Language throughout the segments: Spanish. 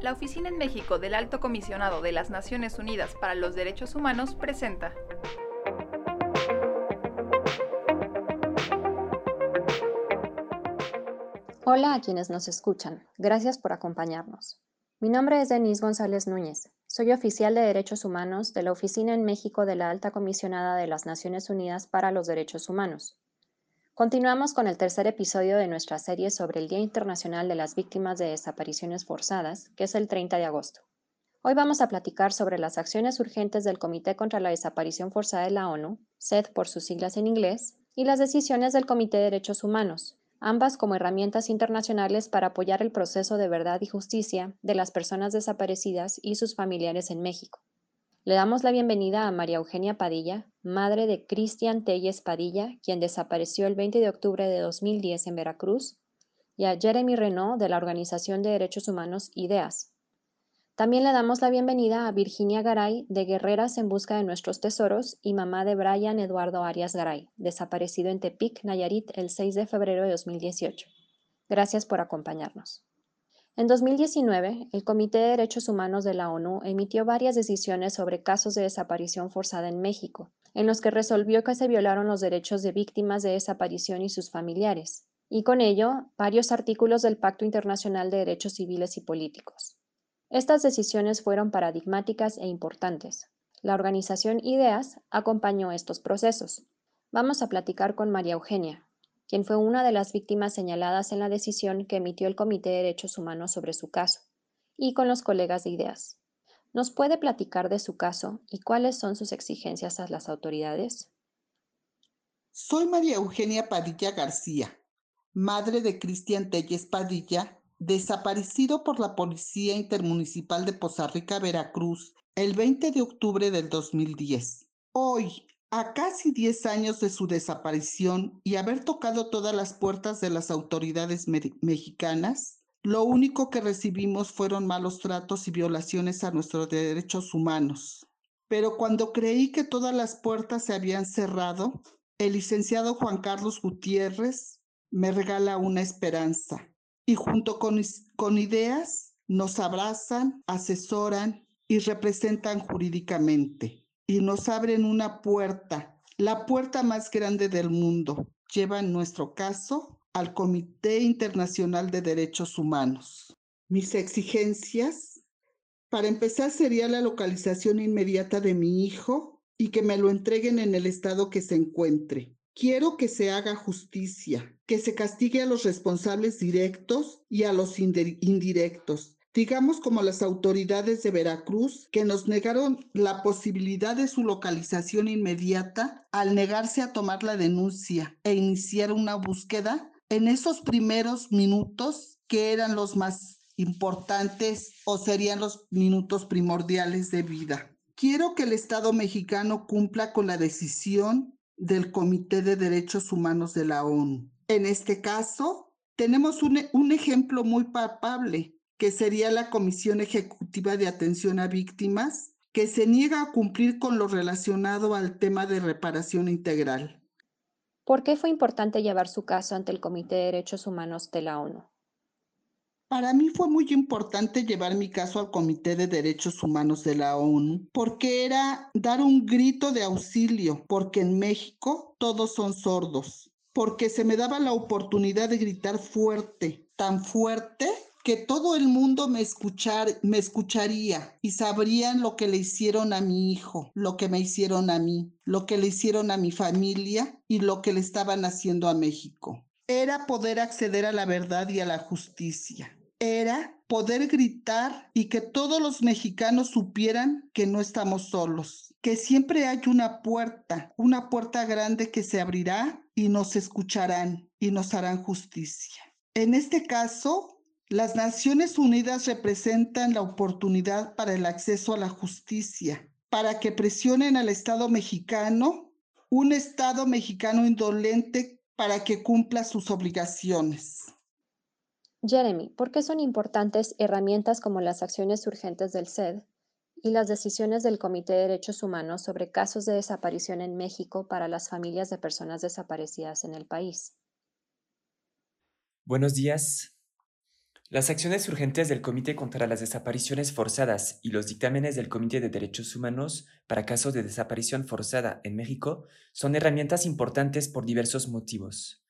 La Oficina en México del Alto Comisionado de las Naciones Unidas para los Derechos Humanos presenta Hola a quienes nos escuchan. Gracias por acompañarnos. Mi nombre es Denise González Núñez. Soy oficial de Derechos Humanos de la Oficina en México de la Alta Comisionada de las Naciones Unidas para los Derechos Humanos. Continuamos con el tercer episodio de nuestra serie sobre el Día Internacional de las Víctimas de Desapariciones Forzadas, que es el 30 de agosto. Hoy vamos a platicar sobre las acciones urgentes del Comité contra la Desaparición Forzada de la ONU, SED por sus siglas en inglés, y las decisiones del Comité de Derechos Humanos, ambas como herramientas internacionales para apoyar el proceso de verdad y justicia de las personas desaparecidas y sus familiares en México. Le damos la bienvenida a María Eugenia Padilla, madre de Cristian Telles Padilla, quien desapareció el 20 de octubre de 2010 en Veracruz, y a Jeremy Renault de la Organización de Derechos Humanos IDEAS, también le damos la bienvenida a Virginia Garay de Guerreras en Busca de Nuestros Tesoros y mamá de Brian Eduardo Arias Garay, desaparecido en Tepic, Nayarit, el 6 de febrero de 2018. Gracias por acompañarnos. En 2019, el Comité de Derechos Humanos de la ONU emitió varias decisiones sobre casos de desaparición forzada en México, en los que resolvió que se violaron los derechos de víctimas de desaparición y sus familiares, y con ello varios artículos del Pacto Internacional de Derechos Civiles y Políticos. Estas decisiones fueron paradigmáticas e importantes. La organización IDEAS acompañó estos procesos. Vamos a platicar con María Eugenia, quien fue una de las víctimas señaladas en la decisión que emitió el Comité de Derechos Humanos sobre su caso, y con los colegas de IDEAS. ¿Nos puede platicar de su caso y cuáles son sus exigencias a las autoridades? Soy María Eugenia Padilla García, madre de Cristian Telles Padilla, desaparecido por la Policía Intermunicipal de Poza Rica, Veracruz, el 20 de octubre del 2010. Hoy, a casi 10 años de su desaparición y haber tocado todas las puertas de las autoridades mexicanas, lo único que recibimos fueron malos tratos y violaciones a nuestros derechos humanos. Pero cuando creí que todas las puertas se habían cerrado, el licenciado Juan Carlos Gutiérrez me regala una esperanza y junto con, con ideas nos abrazan, asesoran y representan jurídicamente y nos abren una puerta, la puerta más grande del mundo. Llevan nuestro caso al Comité Internacional de Derechos Humanos. Mis exigencias, para empezar, sería la localización inmediata de mi hijo y que me lo entreguen en el estado que se encuentre. Quiero que se haga justicia, que se castigue a los responsables directos y a los indirectos. Digamos como las autoridades de Veracruz que nos negaron la posibilidad de su localización inmediata al negarse a tomar la denuncia e iniciar una búsqueda en esos primeros minutos que eran los más importantes o serían los minutos primordiales de vida. Quiero que el Estado mexicano cumpla con la decisión del Comité de Derechos Humanos de la ONU. En este caso, tenemos un, un, ejemplo muy palpable, que sería la Comisión Ejecutiva de Atención a Víctimas, que se niega a cumplir con lo relacionado al tema de reparación integral. ¿Por qué fue importante llevar su caso ante el Comité de Derechos Humanos de la ONU? Para mí fue muy importante llevar mi caso al Comité de Derechos Humanos de la ONU porque era dar un grito de auxilio, porque en México todos son sordos, porque se me daba la oportunidad de gritar fuerte, tan fuerte que todo el mundo me, escuchar, me escucharía y sabrían lo que le hicieron a mi hijo, lo que me hicieron a mí, lo que le hicieron a mi familia y lo que le estaban haciendo a México era poder acceder a la verdad y a la justicia. Era poder gritar y que todos los mexicanos supieran que no estamos solos, que siempre hay una puerta, una puerta grande que se abrirá y nos escucharán y nos harán justicia. En este caso, las Naciones Unidas representan la oportunidad para el acceso a la justicia, para que presionen al Estado mexicano, un Estado mexicano indolente para que cumpla sus obligaciones. Jeremy, ¿por qué son importantes herramientas como las acciones urgentes del SED y las decisiones del Comité de Derechos Humanos sobre casos de desaparición en México para las familias de personas desaparecidas en el país. Buenos días. Las acciones urgentes del Comité contra las Desapariciones Forzadas y los dictámenes del Comité de Derechos Humanos para casos de desaparición forzada en México son herramientas importantes por diversos motivos.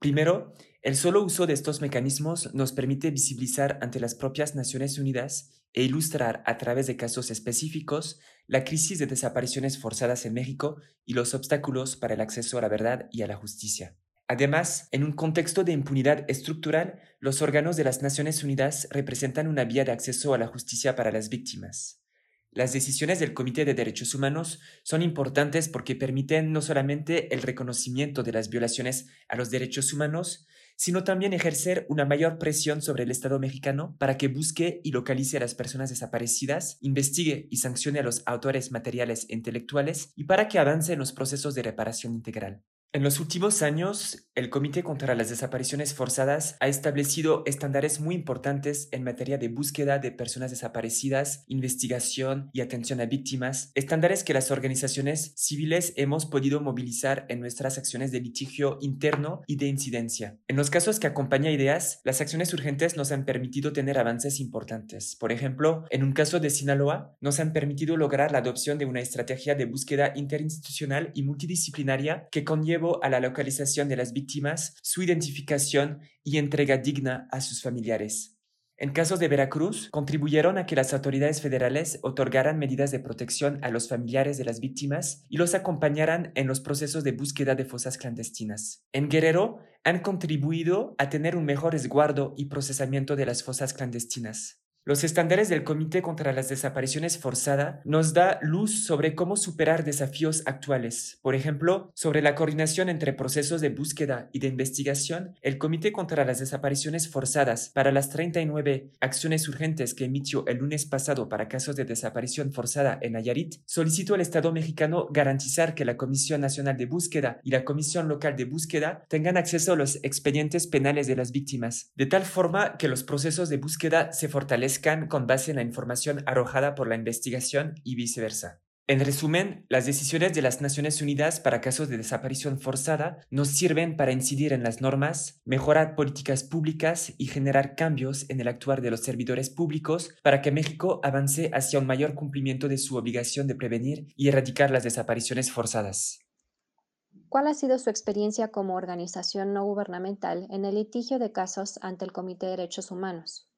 Primero, el solo uso de estos mecanismos nos permite visibilizar ante las propias Naciones Unidas e ilustrar a través de casos específicos la crisis de desapariciones forzadas en México y los obstáculos para el acceso a la verdad y a la justicia. Además, en un contexto de impunidad estructural, los órganos de las Naciones Unidas representan una vía de acceso a la justicia para las víctimas. Las decisiones del Comité de Derechos Humanos son importantes porque permiten no solamente el reconocimiento de las violaciones a los derechos humanos, sino también ejercer una mayor presión sobre el Estado mexicano para que busque y localice a las personas desaparecidas, investigue y sancione a los autores materiales e intelectuales y para que avance en los procesos de reparación integral. En los últimos años, el Comité contra las Desapariciones Forzadas ha establecido estándares muy importantes en materia de búsqueda de personas desaparecidas, investigación y atención a víctimas, estándares que las organizaciones civiles hemos podido movilizar en nuestras acciones de litigio interno y de incidencia. En los casos que acompaña ideas, las acciones urgentes nos han permitido tener avances importantes. Por ejemplo, en un caso de Sinaloa, nos han permitido lograr la adopción de una estrategia de búsqueda interinstitucional y multidisciplinaria que conlleva a la localización de las víctimas, su identificación y entrega digna a sus familiares. En casos de Veracruz, contribuyeron a que las autoridades federales otorgaran medidas de protección a los familiares de las víctimas y los acompañaran en los procesos de búsqueda de fosas clandestinas. En Guerrero, han contribuido a tener un mejor resguardo y procesamiento de las fosas clandestinas. Los estándares del Comité contra las Desapariciones Forzada nos da luz sobre cómo superar desafíos actuales. Por ejemplo, sobre la coordinación entre procesos de búsqueda y de investigación, el Comité contra las Desapariciones Forzadas para las 39 acciones urgentes que emitió el lunes pasado para casos de desaparición forzada en Nayarit, solicitó al Estado mexicano garantizar que la Comisión Nacional de Búsqueda y la Comisión Local de Búsqueda tengan acceso a los expedientes penales de las víctimas, de tal forma que los procesos de búsqueda se fortalezcan con base en la información arrojada por la investigación y viceversa. En resumen, las decisiones de las Naciones Unidas para casos de desaparición forzada nos sirven para incidir en las normas, mejorar políticas públicas y generar cambios en el actuar de los servidores públicos para que México avance hacia un mayor cumplimiento de su obligación de prevenir y erradicar las desapariciones forzadas. ¿Cuál ha sido su experiencia como organización no gubernamental en el litigio de casos ante el Comité de Derechos Humanos?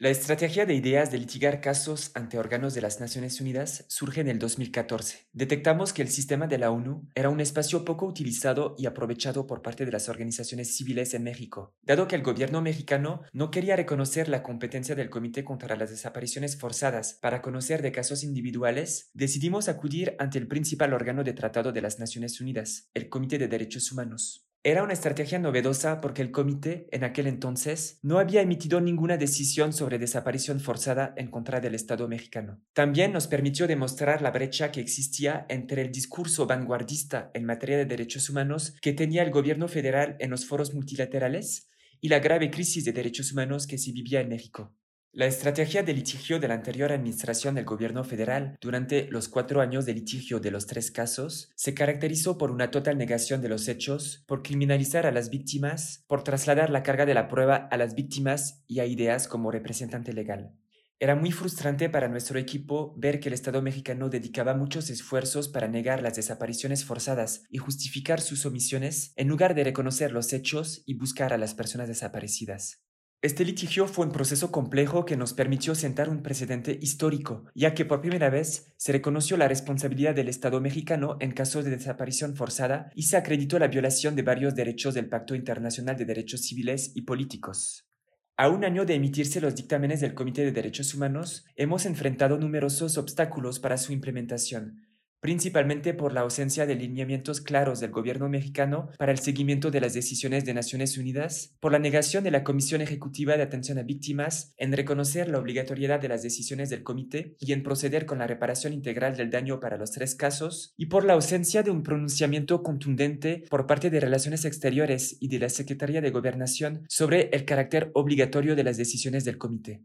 La estrategia de ideas de litigar casos ante órganos de las Naciones Unidas surge en el 2014. Detectamos que el sistema de la ONU era un espacio poco utilizado y aprovechado por parte de las organizaciones civiles en México. Dado que el gobierno mexicano no quería reconocer la competencia del Comité contra las Desapariciones Forzadas para conocer de casos individuales, decidimos acudir ante el principal órgano de tratado de las Naciones Unidas, el Comité de Derechos Humanos. Era una estrategia novedosa porque el comité, en aquel entonces, no había emitido ninguna decisión sobre desaparición forzada en contra del Estado mexicano. También nos permitió demostrar la brecha que existía entre el discurso vanguardista en materia de derechos humanos que tenía el gobierno federal en los foros multilaterales y la grave crisis de derechos humanos que se vivía en México. La estrategia de litigio de la anterior administración del gobierno federal durante los cuatro años de litigio de los tres casos se caracterizó por una total negación de los hechos, por criminalizar a las víctimas, por trasladar la carga de la prueba a las víctimas y a ideas como representante legal. Era muy frustrante para nuestro equipo ver que el Estado mexicano dedicaba muchos esfuerzos para negar las desapariciones forzadas y justificar sus omisiones en lugar de reconocer los hechos y buscar a las personas desaparecidas. Este litigio fue un proceso complejo que nos permitió sentar un precedente histórico, ya que por primera vez se reconoció la responsabilidad del Estado mexicano en casos de desaparición forzada y se acreditó la violación de varios derechos del Pacto Internacional de Derechos Civiles y Políticos. A un año de emitirse los dictámenes del Comité de Derechos Humanos, hemos enfrentado numerosos obstáculos para su implementación, principalmente por la ausencia de lineamientos claros del gobierno mexicano para el seguimiento de las decisiones de Naciones Unidas, por la negación de la Comisión Ejecutiva de Atención a Víctimas en reconocer la obligatoriedad de las decisiones del comité y en proceder con la reparación integral del daño para los tres casos, y por la ausencia de un pronunciamiento contundente por parte de Relaciones Exteriores y de la Secretaría de Gobernación sobre el carácter obligatorio de las decisiones del comité.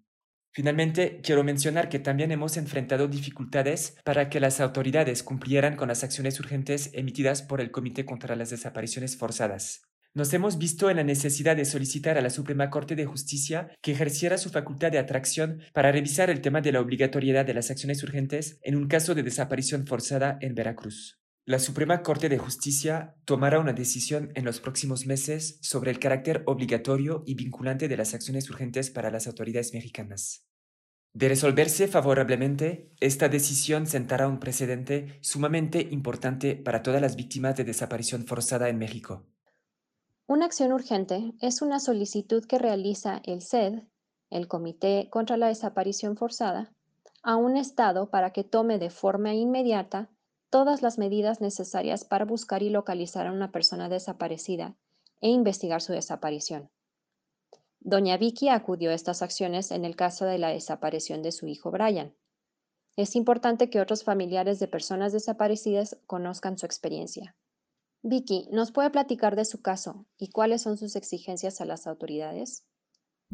Finalmente, quiero mencionar que también hemos enfrentado dificultades para que las autoridades cumplieran con las acciones urgentes emitidas por el Comité contra las Desapariciones Forzadas. Nos hemos visto en la necesidad de solicitar a la Suprema Corte de Justicia que ejerciera su facultad de atracción para revisar el tema de la obligatoriedad de las acciones urgentes en un caso de desaparición forzada en Veracruz. La Suprema Corte de Justicia tomará una decisión en los próximos meses sobre el carácter obligatorio y vinculante de las acciones urgentes para las autoridades mexicanas. De resolverse favorablemente, esta decisión sentará un precedente sumamente importante para todas las víctimas de desaparición forzada en México. Una acción urgente es una solicitud que realiza el SED, el Comité contra la Desaparición Forzada, a un Estado para que tome de forma inmediata todas las medidas necesarias para buscar y localizar a una persona desaparecida e investigar su desaparición. Doña Vicky acudió a estas acciones en el caso de la desaparición de su hijo Brian. Es importante que otros familiares de personas desaparecidas conozcan su experiencia. Vicky, ¿nos puede platicar de su caso y cuáles son sus exigencias a las autoridades?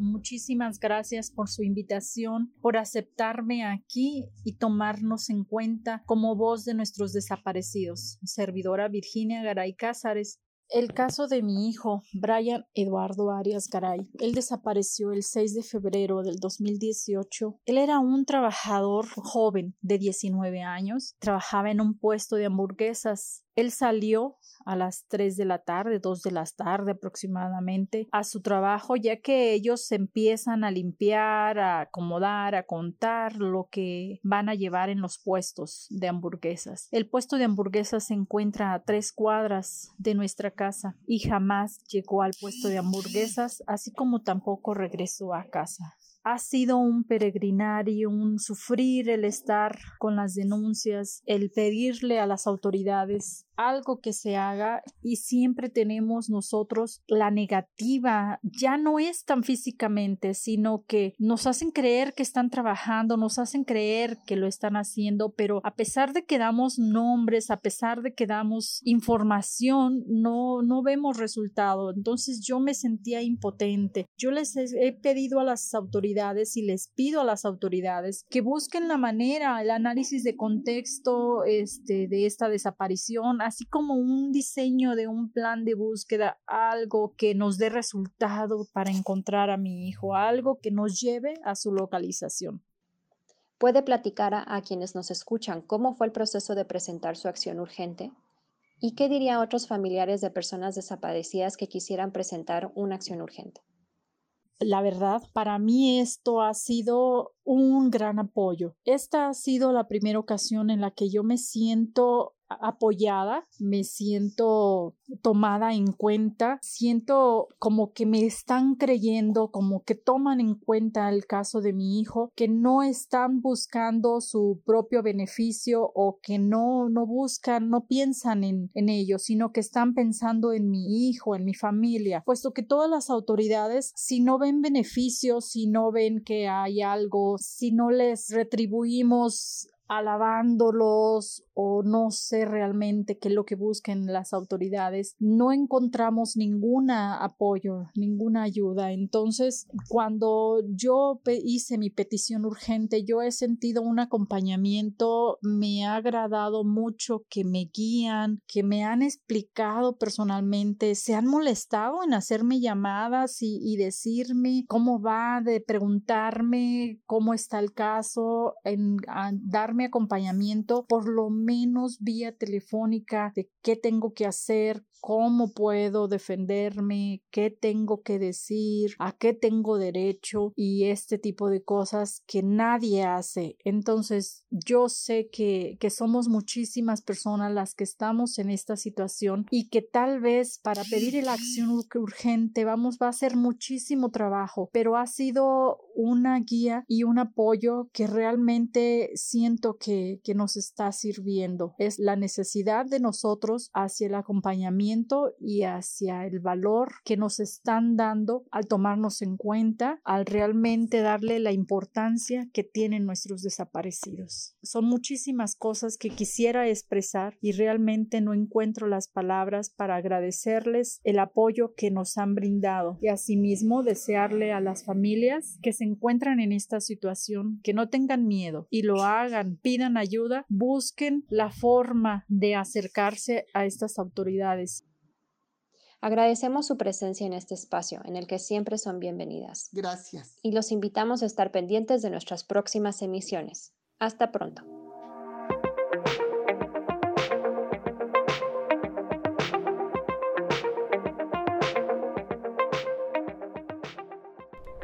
Muchísimas gracias por su invitación, por aceptarme aquí y tomarnos en cuenta como voz de nuestros desaparecidos. Servidora Virginia Garay Cázares, el caso de mi hijo, Brian Eduardo Arias Garay. Él desapareció el 6 de febrero del 2018. Él era un trabajador joven de 19 años. Trabajaba en un puesto de hamburguesas. Él salió a las 3 de la tarde, 2 de la tarde aproximadamente, a su trabajo, ya que ellos empiezan a limpiar, a acomodar, a contar lo que van a llevar en los puestos de hamburguesas. El puesto de hamburguesas se encuentra a tres cuadras de nuestra casa y jamás llegó al puesto de hamburguesas, así como tampoco regresó a casa. Ha sido un peregrinario, un sufrir el estar con las denuncias, el pedirle a las autoridades algo que se haga y siempre tenemos nosotros la negativa, ya no es tan físicamente, sino que nos hacen creer que están trabajando, nos hacen creer que lo están haciendo, pero a pesar de que damos nombres, a pesar de que damos información, no, no vemos resultado. Entonces yo me sentía impotente. Yo les he pedido a las autoridades y les pido a las autoridades que busquen la manera, el análisis de contexto este, de esta desaparición, así como un diseño de un plan de búsqueda, algo que nos dé resultado para encontrar a mi hijo, algo que nos lleve a su localización. ¿Puede platicar a, quienes nos escuchan cómo fue el proceso de presentar su acción urgente? ¿Y qué diría a otros familiares de personas desaparecidas que quisieran presentar una acción urgente? La verdad, para mí esto ha sido un gran apoyo. Esta ha sido la primera ocasión en la que yo me siento apoyada, me siento tomada en cuenta, siento como que me están creyendo, como que toman en cuenta el caso de mi hijo, que no están buscando su propio beneficio o que no, no buscan, no piensan en, en ello, sino que están pensando en mi hijo, en mi familia, puesto que todas las autoridades, si no ven beneficios, si no ven que hay algo, si no les retribuimos alabándolos o no sé realmente qué es lo que busquen las autoridades, no encontramos ningún apoyo, ninguna ayuda. Entonces, cuando yo hice mi petición urgente, yo he sentido un acompañamiento, me ha agradado mucho que me guían, que me han explicado personalmente, se han molestado en hacerme llamadas y, y decirme cómo va, de preguntarme cómo está el caso, en darme acompañamiento, por lo menos vía telefónica, de qué tengo que hacer, cómo puedo defenderme, qué tengo que decir, a qué tengo derecho y este tipo de cosas que nadie hace. Entonces, yo sé que, que somos muchísimas personas las que estamos en esta situación y que tal vez para pedir la acción urgente vamos, va a ser muchísimo trabajo, pero ha sido una guía y un apoyo que realmente siento que, que nos está sirviendo. Es la necesidad de nosotros hacia el acompañamiento y hacia el valor que nos están dando al tomarnos en cuenta, al realmente darle la importancia que tienen nuestros desaparecidos. Son muchísimas cosas que quisiera expresar y realmente no encuentro las palabras para agradecerles el apoyo que nos han brindado y asimismo desearle a las familias que se encuentran en esta situación que no tengan miedo y lo hagan, pidan ayuda, busquen la forma de acercarse a estas autoridades. Agradecemos su presencia en este espacio, en el que siempre son bienvenidas. Gracias. Y los invitamos a estar pendientes de nuestras próximas emisiones. Hasta pronto.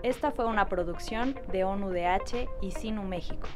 Esta fue una producción de ONUDH y Sinu México.